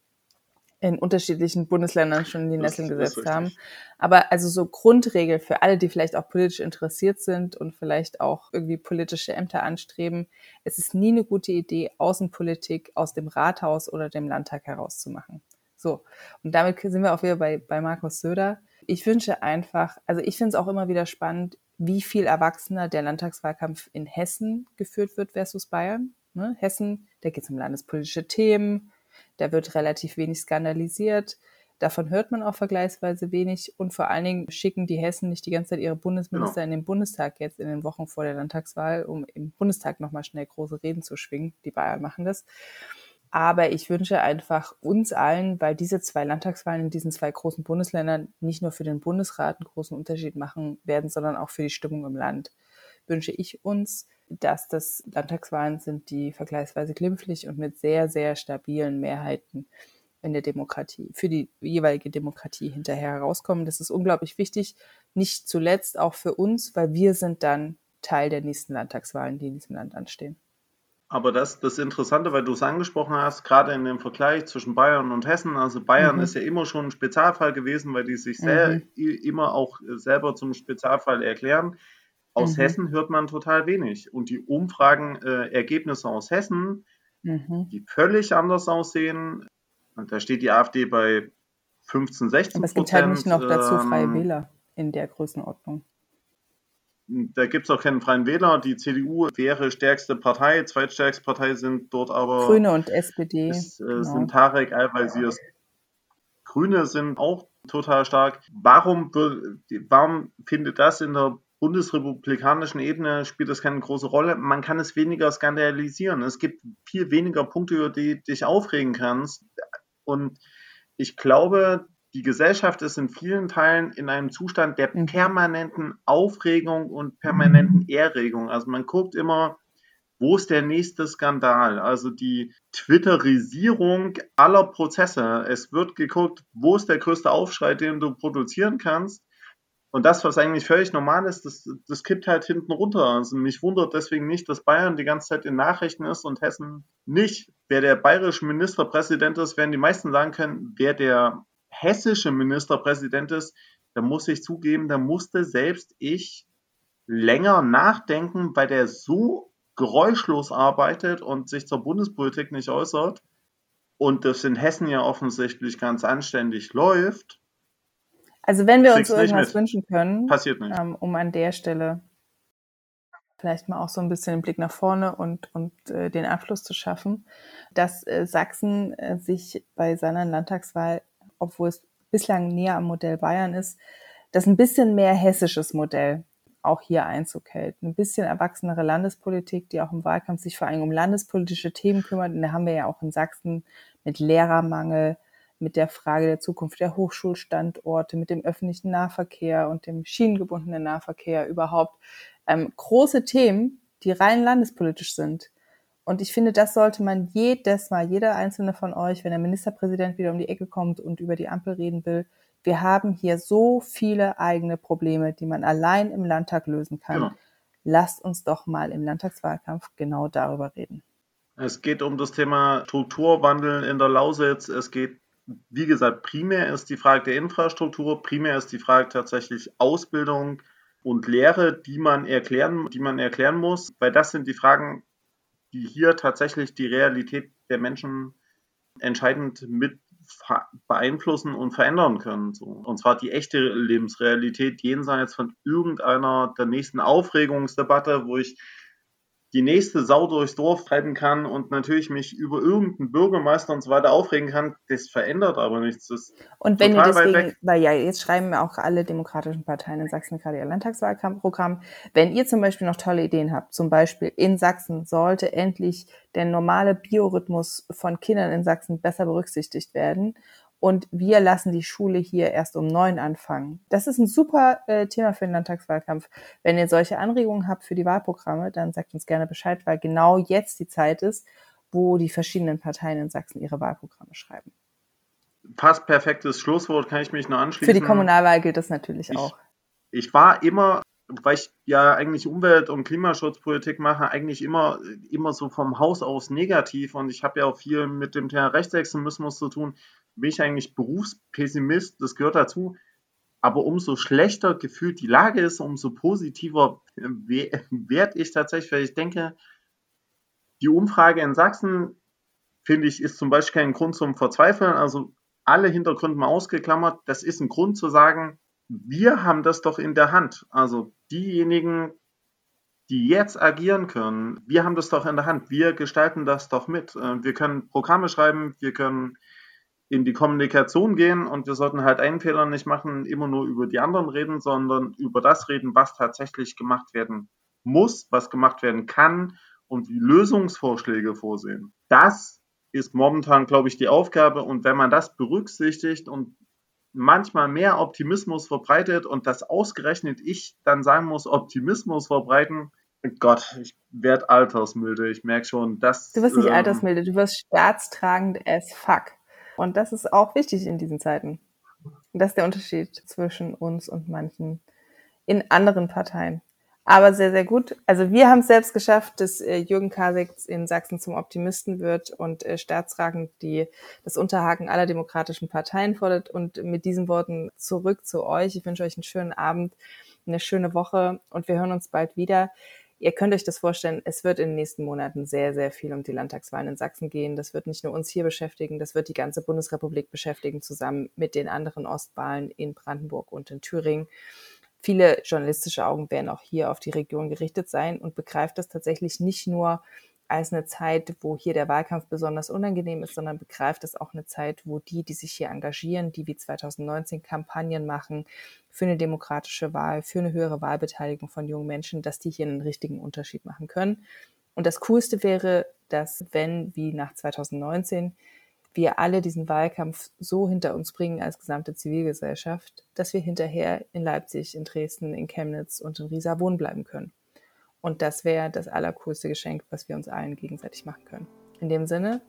in unterschiedlichen Bundesländern schon in die Nesseln gesetzt haben. Aber also so Grundregel für alle, die vielleicht auch politisch interessiert sind und vielleicht auch irgendwie politische Ämter anstreben, es ist nie eine gute Idee, Außenpolitik aus dem Rathaus oder dem Landtag herauszumachen. So. Und damit sind wir auch wieder bei, bei Markus Söder. Ich wünsche einfach, also ich finde es auch immer wieder spannend, wie viel erwachsener der Landtagswahlkampf in Hessen geführt wird versus Bayern. Ne? Hessen, da geht es um landespolitische Themen, da wird relativ wenig skandalisiert. Davon hört man auch vergleichsweise wenig und vor allen Dingen schicken die Hessen nicht die ganze Zeit ihre Bundesminister genau. in den Bundestag jetzt in den Wochen vor der Landtagswahl, um im Bundestag nochmal schnell große Reden zu schwingen. Die Bayern machen das. Aber ich wünsche einfach uns allen, weil diese zwei Landtagswahlen in diesen zwei großen Bundesländern nicht nur für den Bundesrat einen großen Unterschied machen werden, sondern auch für die Stimmung im Land, wünsche ich uns, dass das Landtagswahlen sind, die vergleichsweise glimpflich und mit sehr, sehr stabilen Mehrheiten in der Demokratie, für die jeweilige Demokratie hinterher herauskommen. Das ist unglaublich wichtig, nicht zuletzt auch für uns, weil wir sind dann Teil der nächsten Landtagswahlen, die in diesem Land anstehen. Aber das, das Interessante, weil du es angesprochen hast, gerade in dem Vergleich zwischen Bayern und Hessen, also Bayern mhm. ist ja immer schon ein Spezialfall gewesen, weil die sich sehr, mhm. immer auch selber zum Spezialfall erklären. Aus mhm. Hessen hört man total wenig. Und die Umfragenergebnisse äh, aus Hessen, mhm. die völlig anders aussehen, und da steht die AfD bei 15, 16 Aber es gibt halt nicht noch dazu freie ähm, Wähler in der Größenordnung. Da gibt es auch keinen freien Wähler. Die CDU wäre stärkste Partei, zweitstärkste Partei sind dort aber. Grüne und SPD. Ist, äh, genau. Sind Tarek Al-Wazir. Grüne sind auch total stark. Warum, warum findet das in der bundesrepublikanischen Ebene spielt das keine große Rolle. Man kann es weniger skandalisieren. Es gibt viel weniger Punkte, über die dich aufregen kannst. Und ich glaube, die Gesellschaft ist in vielen Teilen in einem Zustand der mhm. permanenten Aufregung und permanenten mhm. Erregung. Also man guckt immer, wo ist der nächste Skandal? Also die Twitterisierung aller Prozesse. Es wird geguckt, wo ist der größte Aufschrei, den du produzieren kannst. Und das, was eigentlich völlig normal ist, das, das kippt halt hinten runter. Also mich wundert deswegen nicht, dass Bayern die ganze Zeit in Nachrichten ist und Hessen nicht. Wer der bayerische Ministerpräsident ist, werden die meisten sagen können, wer der hessische Ministerpräsident ist, da muss ich zugeben, da musste selbst ich länger nachdenken, weil der so geräuschlos arbeitet und sich zur Bundespolitik nicht äußert und das in Hessen ja offensichtlich ganz anständig läuft also wenn wir uns irgendwas wünschen können, Passiert nicht. Ähm, um an der Stelle vielleicht mal auch so ein bisschen den Blick nach vorne und, und äh, den Abschluss zu schaffen, dass äh, Sachsen äh, sich bei seiner Landtagswahl, obwohl es bislang näher am Modell Bayern ist, das ein bisschen mehr hessisches Modell auch hier Einzug hält. Ein bisschen erwachsenere Landespolitik, die auch im Wahlkampf sich vor allem um landespolitische Themen kümmert. Und da haben wir ja auch in Sachsen mit Lehrermangel, mit der Frage der Zukunft der Hochschulstandorte, mit dem öffentlichen Nahverkehr und dem schienengebundenen Nahverkehr überhaupt ähm, große Themen, die rein landespolitisch sind. Und ich finde, das sollte man jedes Mal, jeder einzelne von euch, wenn der Ministerpräsident wieder um die Ecke kommt und über die Ampel reden will, wir haben hier so viele eigene Probleme, die man allein im Landtag lösen kann. Genau. Lasst uns doch mal im Landtagswahlkampf genau darüber reden. Es geht um das Thema Strukturwandel in der Lausitz. Es geht wie gesagt, primär ist die Frage der Infrastruktur, primär ist die Frage tatsächlich Ausbildung und Lehre, die man erklären, die man erklären muss, weil das sind die Fragen, die hier tatsächlich die Realität der Menschen entscheidend mit beeinflussen und verändern können. So. Und zwar die echte Lebensrealität jenseits von irgendeiner der nächsten Aufregungsdebatte, wo ich die nächste Sau durchs Dorf treiben kann und natürlich mich über irgendeinen Bürgermeister und so weiter aufregen kann, das verändert aber nichts. Das und wenn ihr deswegen, weil ja, jetzt schreiben auch alle demokratischen Parteien in Sachsen gerade ihr Landtagswahlprogramm, wenn ihr zum Beispiel noch tolle Ideen habt, zum Beispiel in Sachsen sollte endlich der normale Biorhythmus von Kindern in Sachsen besser berücksichtigt werden und wir lassen die Schule hier erst um neun anfangen. Das ist ein super äh, Thema für den Landtagswahlkampf. Wenn ihr solche Anregungen habt für die Wahlprogramme, dann sagt uns gerne Bescheid, weil genau jetzt die Zeit ist, wo die verschiedenen Parteien in Sachsen ihre Wahlprogramme schreiben. Fast perfektes Schlusswort, kann ich mich nur anschließen. Für die Kommunalwahl gilt das natürlich ich, auch. Ich war immer weil ich ja eigentlich Umwelt- und Klimaschutzpolitik mache, eigentlich immer, immer so vom Haus aus negativ und ich habe ja auch viel mit dem Thema Rechtsextremismus zu tun, bin ich eigentlich Berufspessimist, das gehört dazu. Aber umso schlechter gefühlt die Lage ist, umso positiver werde ich tatsächlich, weil ich denke, die Umfrage in Sachsen, finde ich, ist zum Beispiel kein Grund zum Verzweifeln. Also alle Hintergründe mal ausgeklammert, das ist ein Grund zu sagen, wir haben das doch in der Hand. Also diejenigen, die jetzt agieren können, wir haben das doch in der Hand. Wir gestalten das doch mit. Äh, wir können Programme schreiben, wir können in die Kommunikation gehen und wir sollten halt einen Fehler nicht machen, immer nur über die anderen reden, sondern über das reden, was tatsächlich gemacht werden muss, was gemacht werden kann und wie Lösungsvorschläge vorsehen. Das ist momentan, glaube ich, die Aufgabe. Und wenn man das berücksichtigt und manchmal mehr Optimismus verbreitet und das ausgerechnet ich dann sagen muss, Optimismus verbreiten, Gott, ich werde altersmilde. Ich merke schon, dass. Du wirst nicht ähm, altersmilde, du wirst staatstragend as fuck. Und das ist auch wichtig in diesen Zeiten. das ist der Unterschied zwischen uns und manchen in anderen Parteien. Aber sehr, sehr gut. Also wir haben es selbst geschafft, dass äh, Jürgen Kasek in Sachsen zum Optimisten wird und äh, staatsragend die, das Unterhaken aller demokratischen Parteien fordert. Und mit diesen Worten zurück zu euch. Ich wünsche euch einen schönen Abend, eine schöne Woche und wir hören uns bald wieder. Ihr könnt euch das vorstellen, es wird in den nächsten Monaten sehr, sehr viel um die Landtagswahlen in Sachsen gehen. Das wird nicht nur uns hier beschäftigen, das wird die ganze Bundesrepublik beschäftigen, zusammen mit den anderen Ostwahlen in Brandenburg und in Thüringen. Viele journalistische Augen werden auch hier auf die Region gerichtet sein und begreift das tatsächlich nicht nur als eine Zeit, wo hier der Wahlkampf besonders unangenehm ist, sondern begreift es auch eine Zeit, wo die, die sich hier engagieren, die wie 2019 Kampagnen machen für eine demokratische Wahl, für eine höhere Wahlbeteiligung von jungen Menschen, dass die hier einen richtigen Unterschied machen können. Und das Coolste wäre, dass wenn, wie nach 2019, wir alle diesen Wahlkampf so hinter uns bringen als gesamte Zivilgesellschaft, dass wir hinterher in Leipzig, in Dresden, in Chemnitz und in Riesa wohnen bleiben können. Und das wäre das allercoolste Geschenk, was wir uns allen gegenseitig machen können. In dem Sinne,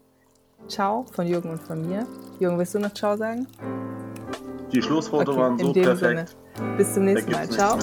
ciao von Jürgen und von mir. Jürgen, willst du noch ciao sagen? Die Schlussworte okay, waren so perfekt. Sinne. Bis zum nächsten Mal. Ciao.